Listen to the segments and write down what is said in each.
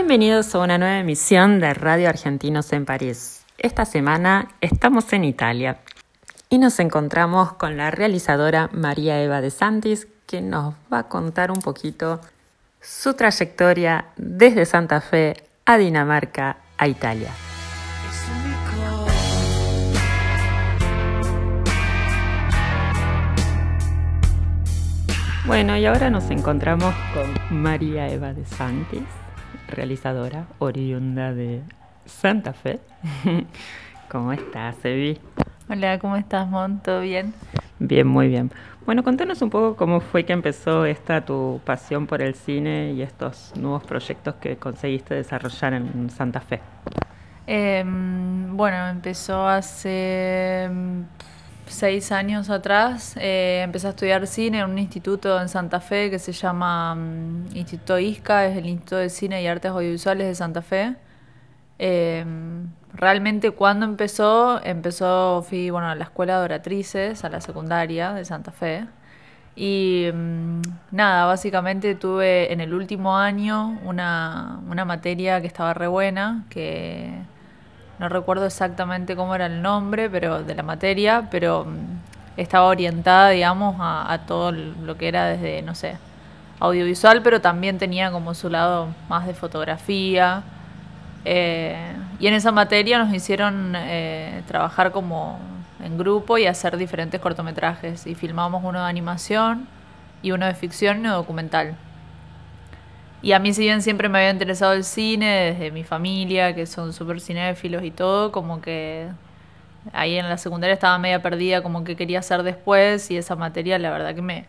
Bienvenidos a una nueva emisión de Radio Argentinos en París. Esta semana estamos en Italia y nos encontramos con la realizadora María Eva de Santis, que nos va a contar un poquito su trayectoria desde Santa Fe a Dinamarca a Italia. Bueno, y ahora nos encontramos con María Eva de Santis, realizadora oriunda de Santa Fe. ¿Cómo estás, Evi? Hola, ¿cómo estás, Mon? ¿Todo bien? Bien, muy bien. Bueno, contanos un poco cómo fue que empezó esta tu pasión por el cine y estos nuevos proyectos que conseguiste desarrollar en Santa Fe. Eh, bueno, empezó hace seis años atrás. Eh, empecé a estudiar cine en un instituto en Santa Fe que se llama mm, Instituto ISCA, es el Instituto de Cine y Artes Audiovisuales de Santa Fe. Eh, realmente cuando empezó, empezó, fui bueno, a la escuela de oratrices, a la secundaria de Santa Fe. Y mm, nada, básicamente tuve en el último año una, una materia que estaba re buena, que no recuerdo exactamente cómo era el nombre pero de la materia, pero mm, estaba orientada, digamos, a, todo lo que era desde, no sé, audiovisual, pero también tenía como su lado más de fotografía. Eh, y en esa materia nos hicieron eh, trabajar como en grupo y hacer diferentes cortometrajes. Y filmamos uno de animación y uno de ficción y uno documental. Y a mí, si bien siempre me había interesado el cine, desde mi familia, que son súper cinéfilos y todo, como que ahí en la secundaria estaba media perdida, como que quería hacer después, y esa materia, la verdad que me,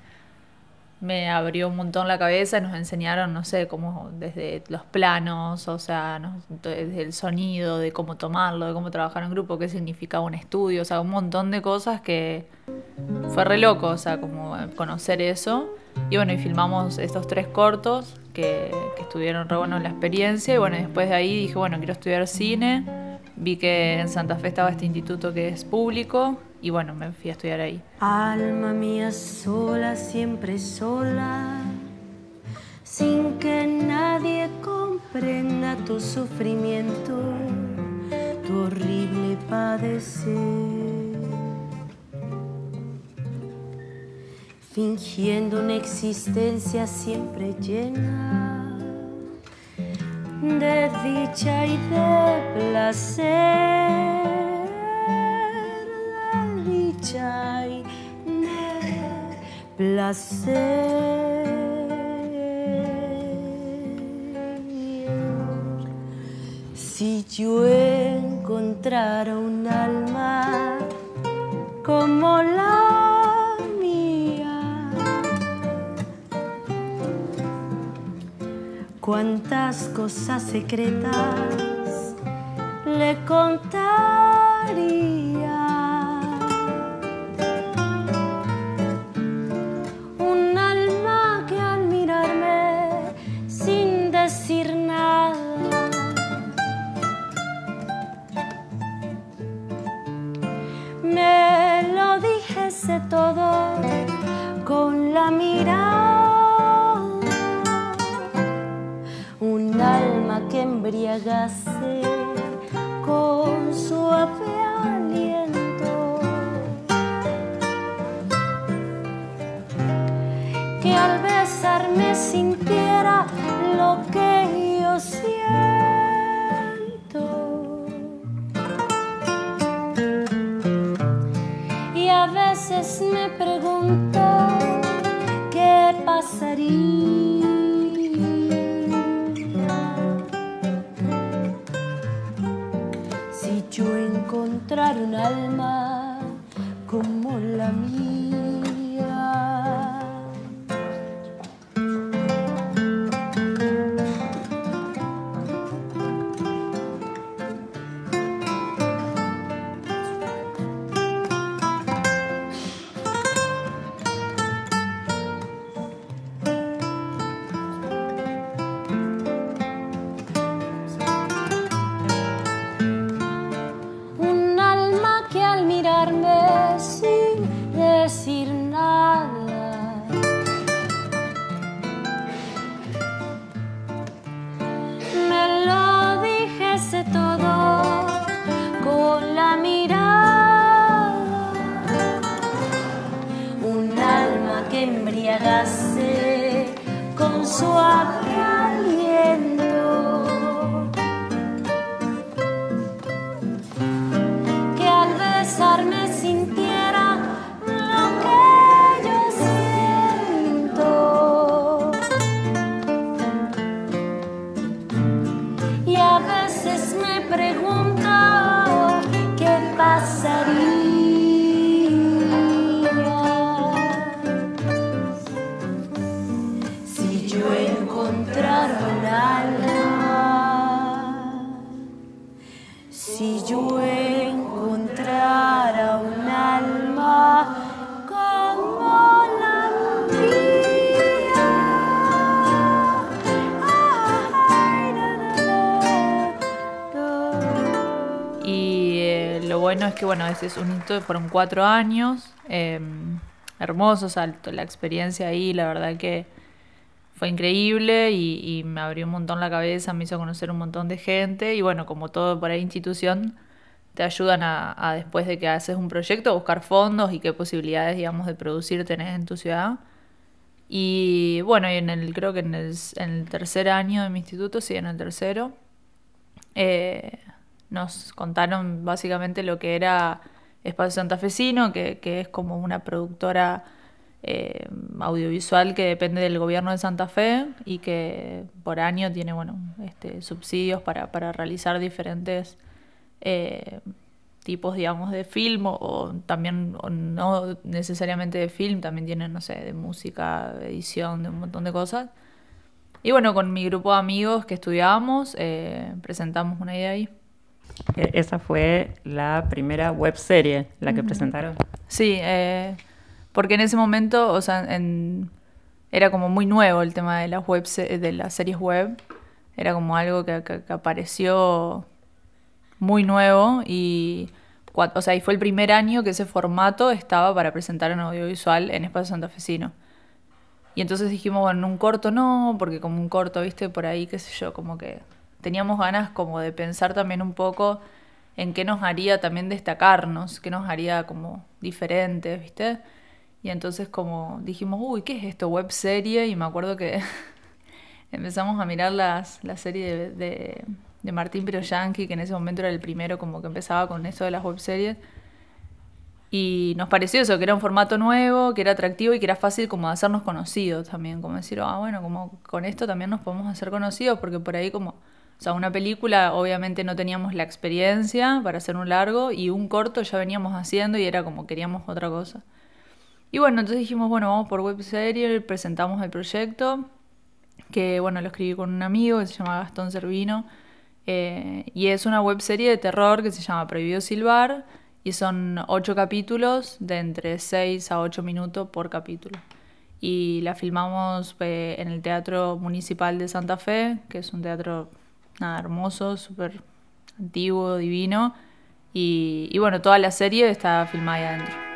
me abrió un montón la cabeza nos enseñaron, no sé, cómo desde los planos, o sea, desde el sonido, de cómo tomarlo, de cómo trabajar en grupo, qué significaba un estudio, o sea, un montón de cosas que fue re loco, o sea, como conocer eso. Y bueno, y filmamos estos tres cortos que, que estuvieron re la experiencia. Y bueno, después de ahí dije, bueno, quiero estudiar cine. Vi que en Santa Fe estaba este instituto que es público. Y bueno, me fui a estudiar ahí. Alma mía sola, siempre sola, sin que nadie comprenda tu sufrimiento, tu horrible padecer. Fingiendo una existencia siempre llena de dicha y de placer, de dicha y de placer. Si yo encontrara un alma como la cuántas cosas secretas le contaría. Yo un alma como la. Y eh, lo bueno es que, bueno, ese es un hito, fueron cuatro años, eh, hermosos, la experiencia ahí, la verdad que fue increíble y, me abrió un montón la cabeza, me hizo conocer un montón de gente y bueno, como todo por ahí institución, te ayudan a, después de que haces un proyecto, buscar fondos y qué posibilidades, digamos, de producir tenés en tu ciudad. Y bueno, y en el, creo que en el, tercer año de mi instituto, sí, en el tercero, eh, nos contaron básicamente lo que era Espacio Santafesino, que es como una productora eh, audiovisual que depende del gobierno de Santa Fe y que por año tiene bueno, este, subsidios para, para realizar diferentes eh, tipos, digamos, de film o, o también o no necesariamente de film, también tienen, no sé, de música, de edición, de un montón de cosas. Y bueno, con mi grupo de amigos que estudiábamos, eh, presentamos una idea ahí. E- Esa fue la primera web serie, la que presentaron. Sí, eh, porque en ese momento, o sea, en- era como muy nuevo el tema de las webs, de las series web. Era como algo que, apareció muy nuevo y, o sea, y fue el primer año que ese formato estaba para presentar en audiovisual en Espacio Santafesino. Y entonces dijimos, bueno, en un corto no, porque como un corto, viste, por ahí, qué sé yo, como que teníamos ganas como de pensar también un poco en qué nos haría también destacarnos, qué nos haría como diferentes, viste. Y entonces como dijimos, uy, ¿qué es esto? Web serie. Y me acuerdo que empezamos a mirar las, la serie de, de, de Martín Piroyanqui, que en ese momento era el primero como que empezaba con eso de las web series. Y nos pareció eso, que era un formato nuevo, que era atractivo y que era fácil como hacernos conocidos también, como decir, ah, bueno, como con esto también nos podemos hacer conocidos, porque por ahí como, o sea, una película obviamente no teníamos la experiencia para hacer un largo y un corto ya veníamos haciendo y era como queríamos otra cosa. Y bueno, entonces dijimos, bueno, vamos por web serie, presentamos el proyecto, que bueno, lo escribí con un amigo que se llama Gastón Servino, eh, y es una web serie de terror que se llama Prohibido Silbar, y son ocho capítulos de entre 6 a 8 minutos por capítulo. Y la filmamos eh, en el Teatro Municipal de Santa Fe, que es un teatro nada hermoso, súper antiguo, divino. Y, y bueno, toda la serie está filmada ahí adentro.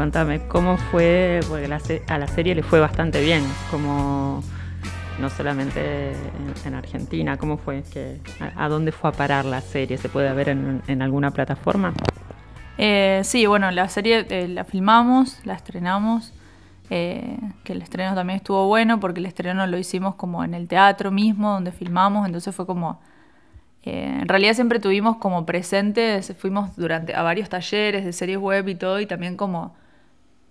Contame, ¿cómo fue? Porque a la serie le fue bastante bien, como no solamente en, Argentina, ¿cómo fue? A, dónde fue a parar la serie? ¿Se puede ver en, alguna plataforma? Eh, sí, bueno, la serie eh, la filmamos, la estrenamos, eh, que el estreno también estuvo bueno porque el estreno lo hicimos como en el teatro mismo, donde filmamos, entonces fue como... en realidad siempre tuvimos como presentes, fuimos durante a varios talleres de series web y todo, y también como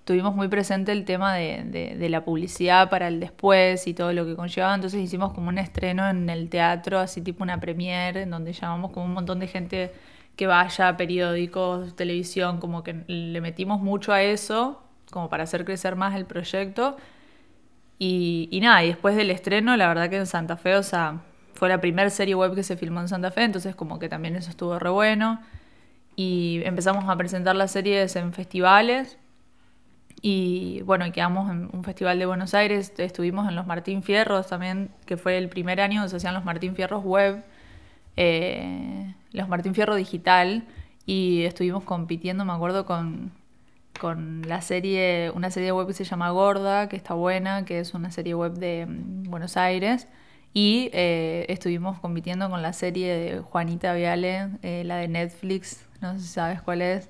tuvimos muy presente el tema de, la publicidad para el después y todo lo que conllevaba, entonces hicimos como un estreno en el teatro, así tipo una premiere, en donde llamamos como un montón de gente que vaya, periódicos, televisión, como que le metimos mucho a eso, como para hacer crecer más el proyecto. Y, y nada, y después del estreno, la verdad que en Santa Fe, o sea, fue la primera serie web que se filmó en Santa Fe, entonces como que también eso estuvo re bueno. Y empezamos a presentar las series en festivales, y bueno, quedamos en un festival de Buenos Aires, estuvimos en los Martín Fierros también, que fue el primer año donde se hacían los Martín Fierros web, eh, los Martín Fierro digital, y estuvimos compitiendo, me acuerdo, con, con la serie, una serie web que se llama Gorda, que está buena, que es una serie web de mm, Buenos Aires. Y eh, estuvimos compitiendo con la serie de Juanita Viale, eh, la de Netflix, no sé si sabes cuál es.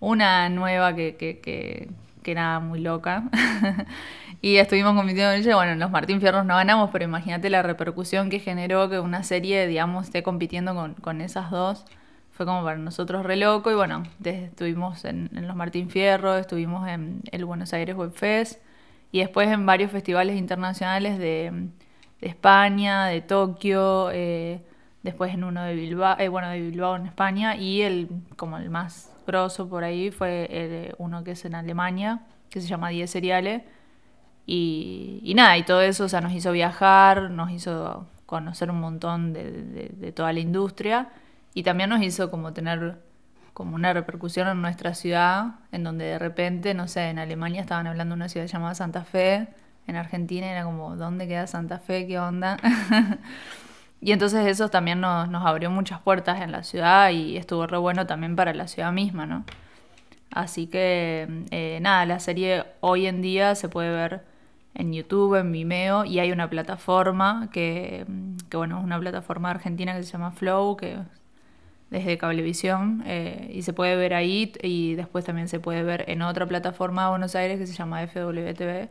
Una nueva que, que que era muy loca. y estuvimos compitiendo con ella. Bueno, en los Martín Fierros no ganamos, pero imagínate la repercusión que generó que una serie, digamos, esté compitiendo con, esas dos. Fue como para nosotros re loco. Y bueno, estuvimos en, los Martín Fierros, estuvimos en el Buenos Aires Web Fest y después en varios festivales internacionales de, España, de Tokio. Eh, después en uno de Bilbao, eh, bueno, de Bilbao en España, y el como el más grosso por ahí fue eh, uno que es en Alemania, que se llama 10 Seriales. Y, nada, y todo eso, o sea, nos hizo viajar, nos hizo conocer un montón de, toda la industria y también nos hizo como tener como una repercusión en nuestra ciudad, en donde de repente, no sé, en Alemania estaban hablando de una ciudad llamada Santa Fe, en Argentina era como, ¿dónde queda Santa Fe? ¿Qué onda? Y entonces eso también nos, abrió muchas puertas en la ciudad y estuvo re bueno también para la ciudad misma, ¿no? Así que eh, nada, la serie hoy en día se puede ver en YouTube, en Vimeo y hay una plataforma que, bueno, es una plataforma argentina que se llama Flow, que desde Cablevisión eh, y se puede ver ahí y después también se puede ver en otra plataforma de Buenos Aires que se llama FWTV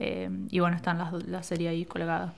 eh, y bueno, están las, la serie ahí colgadas.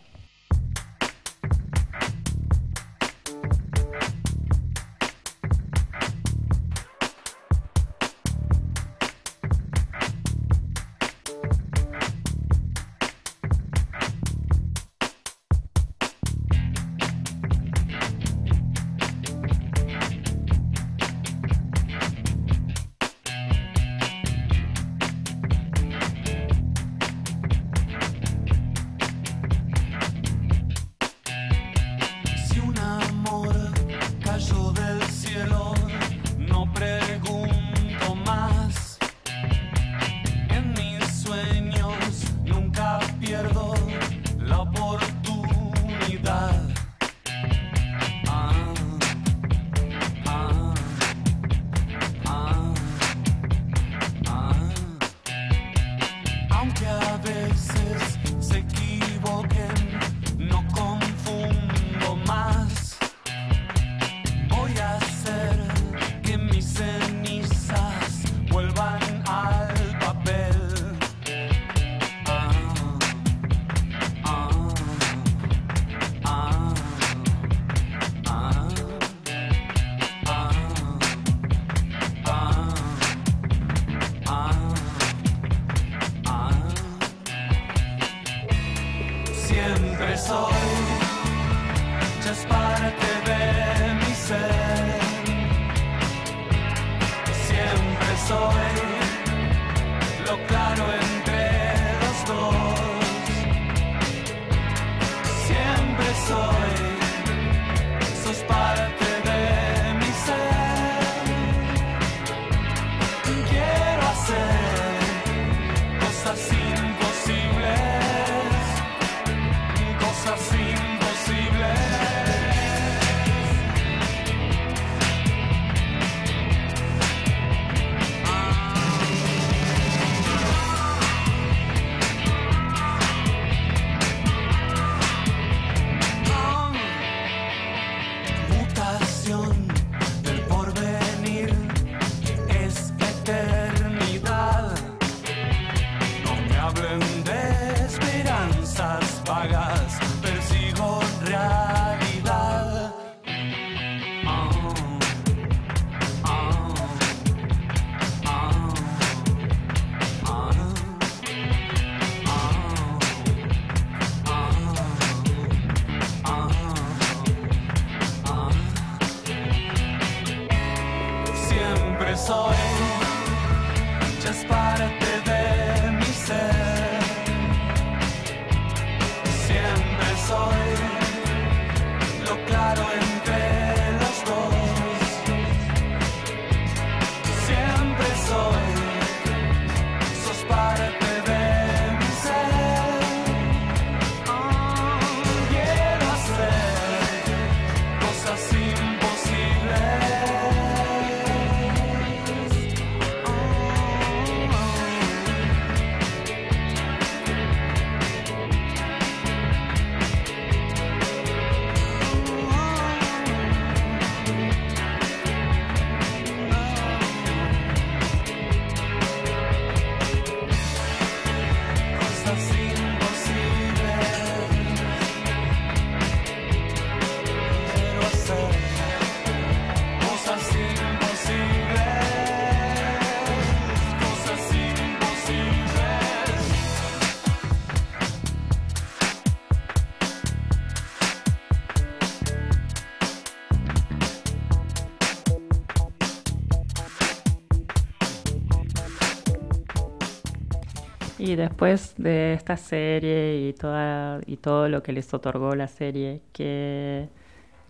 Después de esta serie y, toda, y todo lo que les otorgó la serie, ¿qué,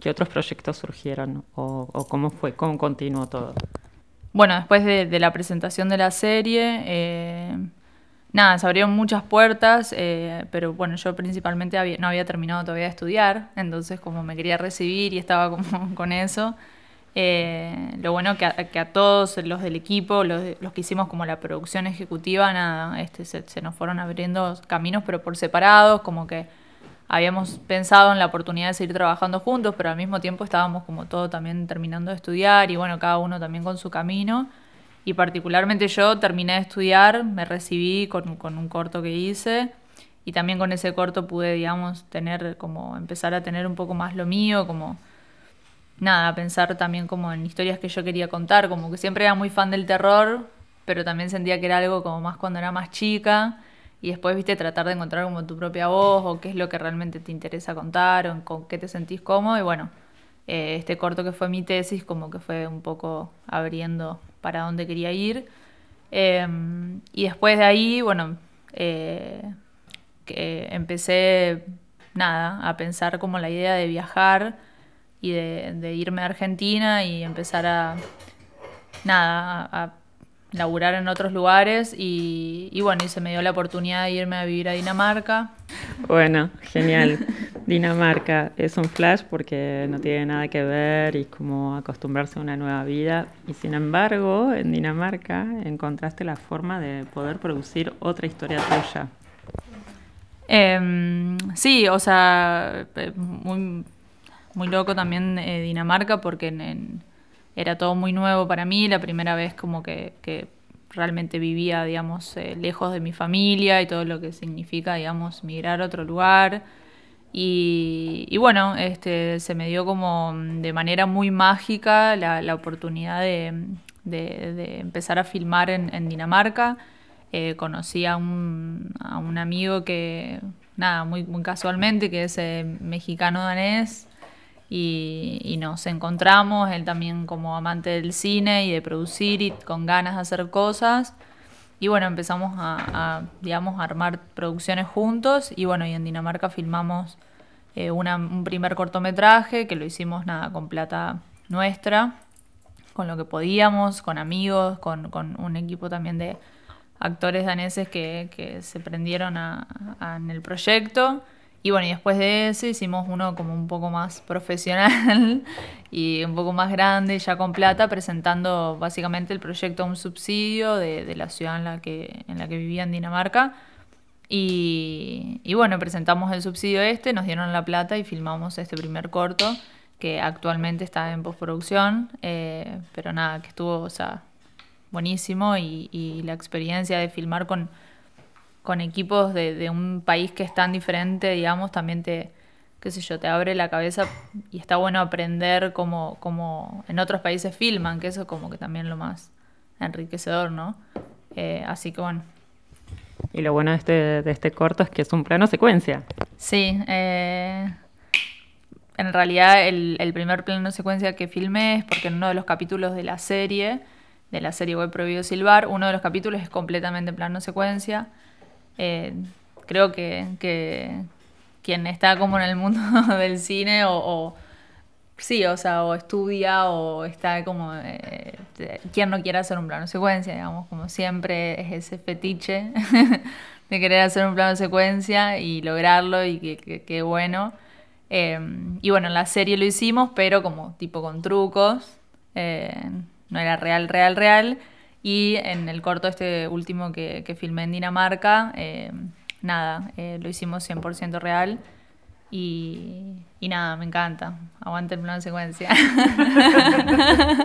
qué otros proyectos surgieron o, cómo fue, cómo continuó todo? Bueno, después de, la presentación de la serie, eh, nada, se abrieron muchas puertas, eh, pero bueno, yo principalmente no había terminado todavía de estudiar, entonces como me quería recibir y estaba como con eso, eh, lo bueno que a, que a todos los del equipo, los, que hicimos como la producción ejecutiva, nada, este, se, nos fueron abriendo caminos, pero por separados, como que habíamos pensado en la oportunidad de seguir trabajando juntos, pero al mismo tiempo estábamos como todo también terminando de estudiar y bueno, cada uno también con su camino. Y particularmente yo terminé de estudiar, me recibí con, con un corto que hice y también con ese corto pude, digamos, tener como empezar a tener un poco más lo mío, como nada, pensar también como en historias que yo quería contar, como que siempre era muy fan del terror, pero también sentía que era algo como más cuando era más chica y después, viste, tratar de encontrar como tu propia voz o qué es lo que realmente te interesa contar o con qué te sentís cómodo y bueno, eh, este corto que fue mi tesis como que fue un poco abriendo para dónde quería ir. Em, y después de ahí, bueno, eh, que empecé, nada, a pensar como la idea de viajar y de, irme a Argentina y empezar a, nada, a, laburar en otros lugares y, bueno, y se me dio la oportunidad de irme a vivir a Dinamarca. Bueno, genial. Dinamarca es un flash porque no tiene nada que ver y como acostumbrarse a una nueva vida. Y sin embargo, en Dinamarca encontraste la forma de poder producir otra historia tuya. Em, sí, o sea, eh, muy, muy loco también eh, Dinamarca porque era todo muy nuevo para mí, la primera vez como que, realmente vivía, digamos, eh, lejos de mi familia y todo lo que significa, digamos, migrar a otro lugar. Y, bueno, este, se me dio como de manera muy mágica la, oportunidad de, empezar a filmar en, Dinamarca. Eh, conocí a un, a un, amigo que, nada, muy, muy casualmente, que es mexicano-danés, y, nos encontramos, él también como amante del cine y de producir y con ganas de hacer cosas. Y bueno, empezamos a, digamos, armar producciones juntos y bueno, y en Dinamarca filmamos eh, un primer cortometraje que lo hicimos nada con plata nuestra, con lo que podíamos, con amigos, con, un equipo también de actores daneses que, se prendieron en el proyecto. Y bueno, y después de ese hicimos uno como un poco más profesional y un poco más grande, ya con plata, presentando básicamente el proyecto a un subsidio de, la ciudad en la, que, en la que vivía en Dinamarca. Y, bueno, presentamos el subsidio este, nos dieron la plata y filmamos este primer corto que actualmente está en postproducción, eh, pero nada, que estuvo, o sea, buenísimo y, y la experiencia de filmar con con equipos de, un país que es tan diferente, digamos, también te, qué sé yo, te abre la cabeza y está bueno aprender cómo, cómo en otros países filman, que eso es como que también lo más enriquecedor, ¿no? Eh, así que bueno. Y lo bueno de este, de este corto es que es un plano secuencia. Sí, eh, en realidad el, el, primer plano secuencia que filmé es porque en uno de los capítulos de la serie de la serie web Prohibido Silbar. Uno de los capítulos es completamente en plano secuencia. Eh, creo que, que, quien está como en el mundo del cine o, sí, o sea, o estudia o está como eh, quien no quiere hacer un plano secuencia, digamos, como siempre es ese fetiche de querer hacer un plano secuencia y lograrlo y que, bueno. Eh, y bueno, en la serie lo hicimos, pero como tipo con trucos. Eh, no era real, real, real. Y en el corto este último que, que filmé en Dinamarca, eh, nada, lo hicimos 100% real. Y, y, nada, me encanta. Aguante el plano secuencia.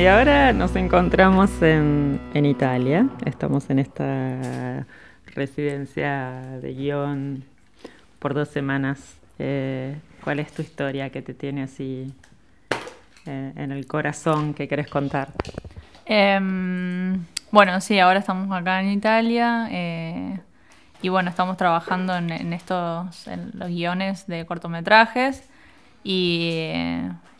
y ahora nos encontramos en, Italia. Estamos en esta residencia de guion por dos semanas. Eh, ¿Cuál es tu historia que te tiene así eh, en el corazón que querés contar? Em, bueno, sí, ahora estamos acá en Italia eh, y bueno, estamos trabajando en, en estos, en los guiones de cortometrajes y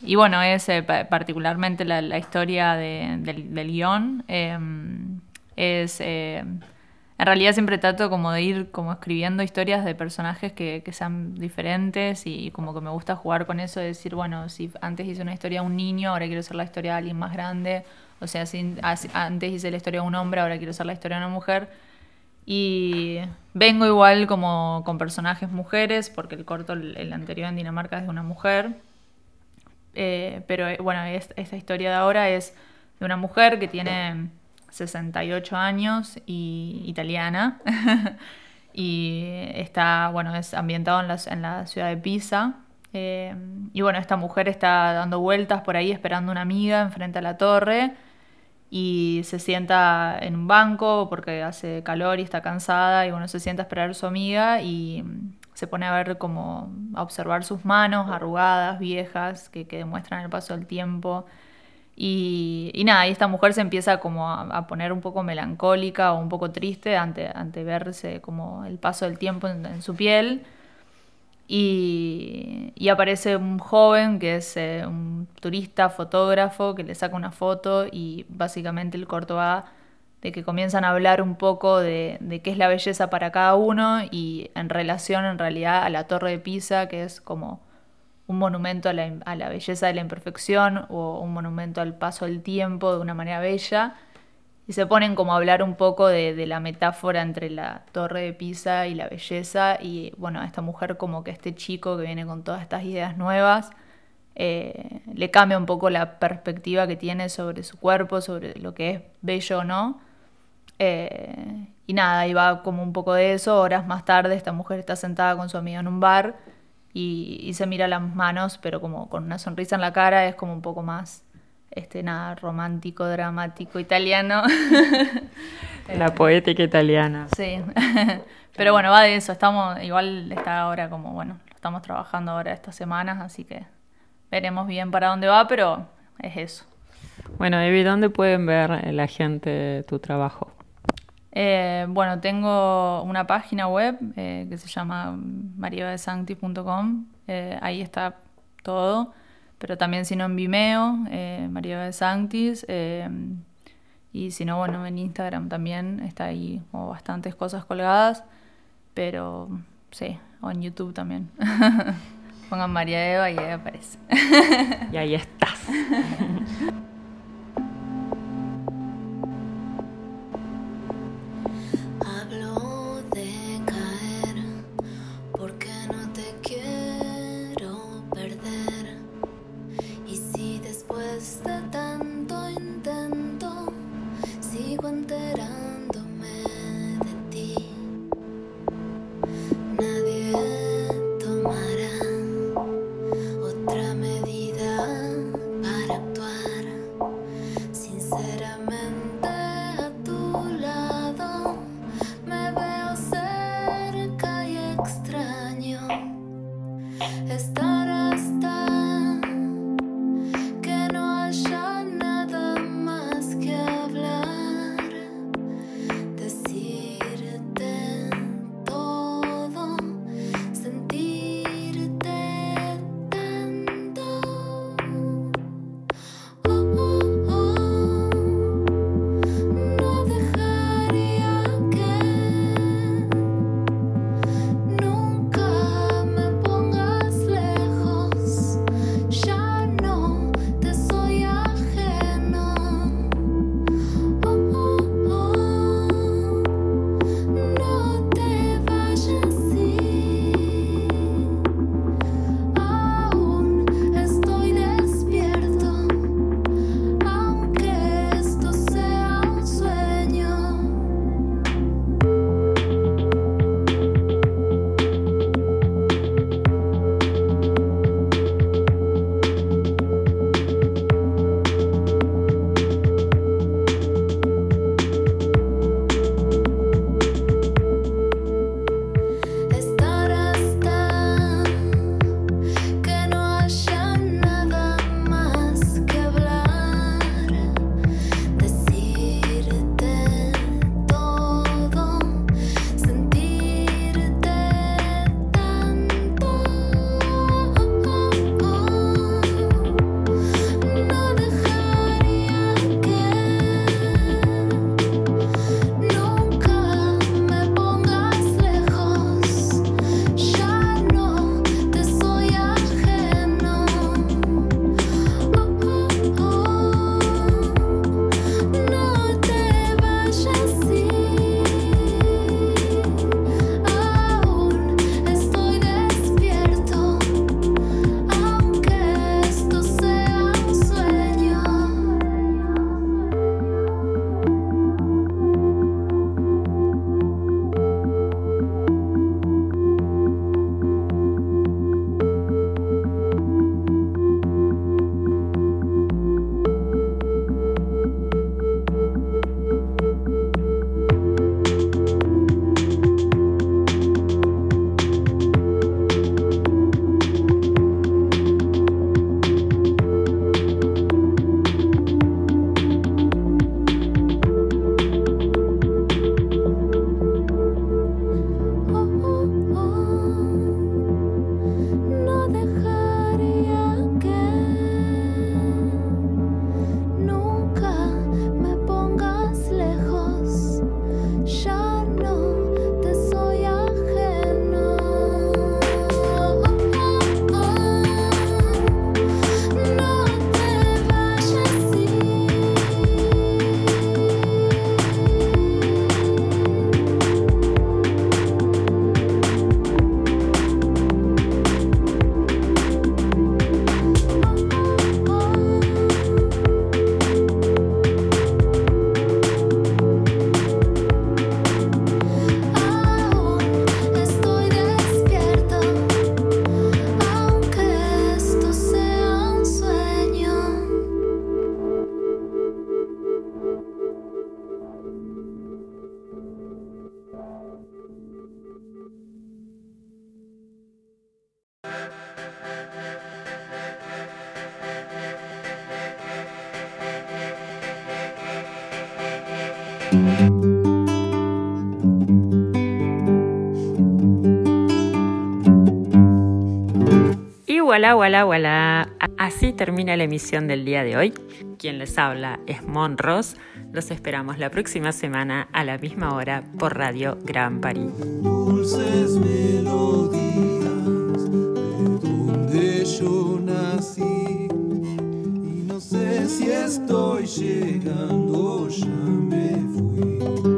y bueno, es eh, particularmente la, historia del, guion. Em, es, eh, en realidad siempre trato como de ir como escribiendo historias de personajes que, sean diferentes y como que me gusta jugar con eso de decir, bueno, si antes hice una historia de un niño, ahora quiero hacer la historia de alguien más grande. O sea, si antes hice la historia de un hombre, ahora quiero hacer la historia de una mujer. Y vengo igual como con personajes mujeres, porque el corto, el anterior en Dinamarca es de una mujer. Eh, pero eh, bueno, esta historia de ahora es de una mujer que tiene 68 años y italiana. y está, bueno, es ambientado en la, en la ciudad de Pisa. Eh, y bueno, esta mujer está dando vueltas por ahí esperando una amiga enfrente a la torre y se sienta en un banco porque hace calor y está cansada y bueno, se sienta a esperar a su amiga y se pone a ver como a observar sus manos arrugadas, viejas, que, que demuestran el paso del tiempo. Y, y, nada, y esta mujer se empieza como a, poner un poco melancólica o un poco triste ante, ante verse como el paso del tiempo en su piel. Y, aparece un joven que es eh, un turista, fotógrafo, que le saca una foto y básicamente el corto va de que comienzan a hablar un poco de, de, qué es la belleza para cada uno y en relación en realidad a la Torre de Pisa, que es como un monumento a la, a la belleza de la imperfección o un monumento al paso del tiempo de una manera bella y se ponen como a hablar un poco de, la metáfora entre la torre de Pisa y la belleza y bueno, esta mujer como que este chico que viene con todas estas ideas nuevas eh, le cambia un poco la perspectiva que tiene sobre su cuerpo, sobre lo que es bello o no. Eh, y nada, y va como un poco de eso, horas más tarde esta mujer está sentada con su amiga en un bar y se mira las manos, pero como con una sonrisa en la cara, es como un poco más este, nada, romántico, dramático, italiano. La poética italiana. Sí, pero bueno, va de eso, estamos, igual está ahora como, bueno, lo estamos trabajando ahora estas semanas, así que veremos bien para dónde va, pero es eso. Bueno, Evi, ¿dónde pueden ver la gente tu trabajo? Eh, bueno, tengo una página web eh, que se llama mariadesancti.com, eh, ahí está todo pero también si no en Vimeo, eh, María de Sanctis, eh, y si no, bueno, en Instagram también está ahí como bastantes cosas colgadas, pero sí, o en YouTube también. Pongan María Eva y ahí aparece. y ahí estás. voilà, voilà, voilà. Así termina la emisión del día de hoy. Quien les habla es Mon Ross. Los esperamos la próxima semana a la misma hora por Radio Gran París. Dulces melodías de donde yo nací. Si estoy llegando, ya me fui.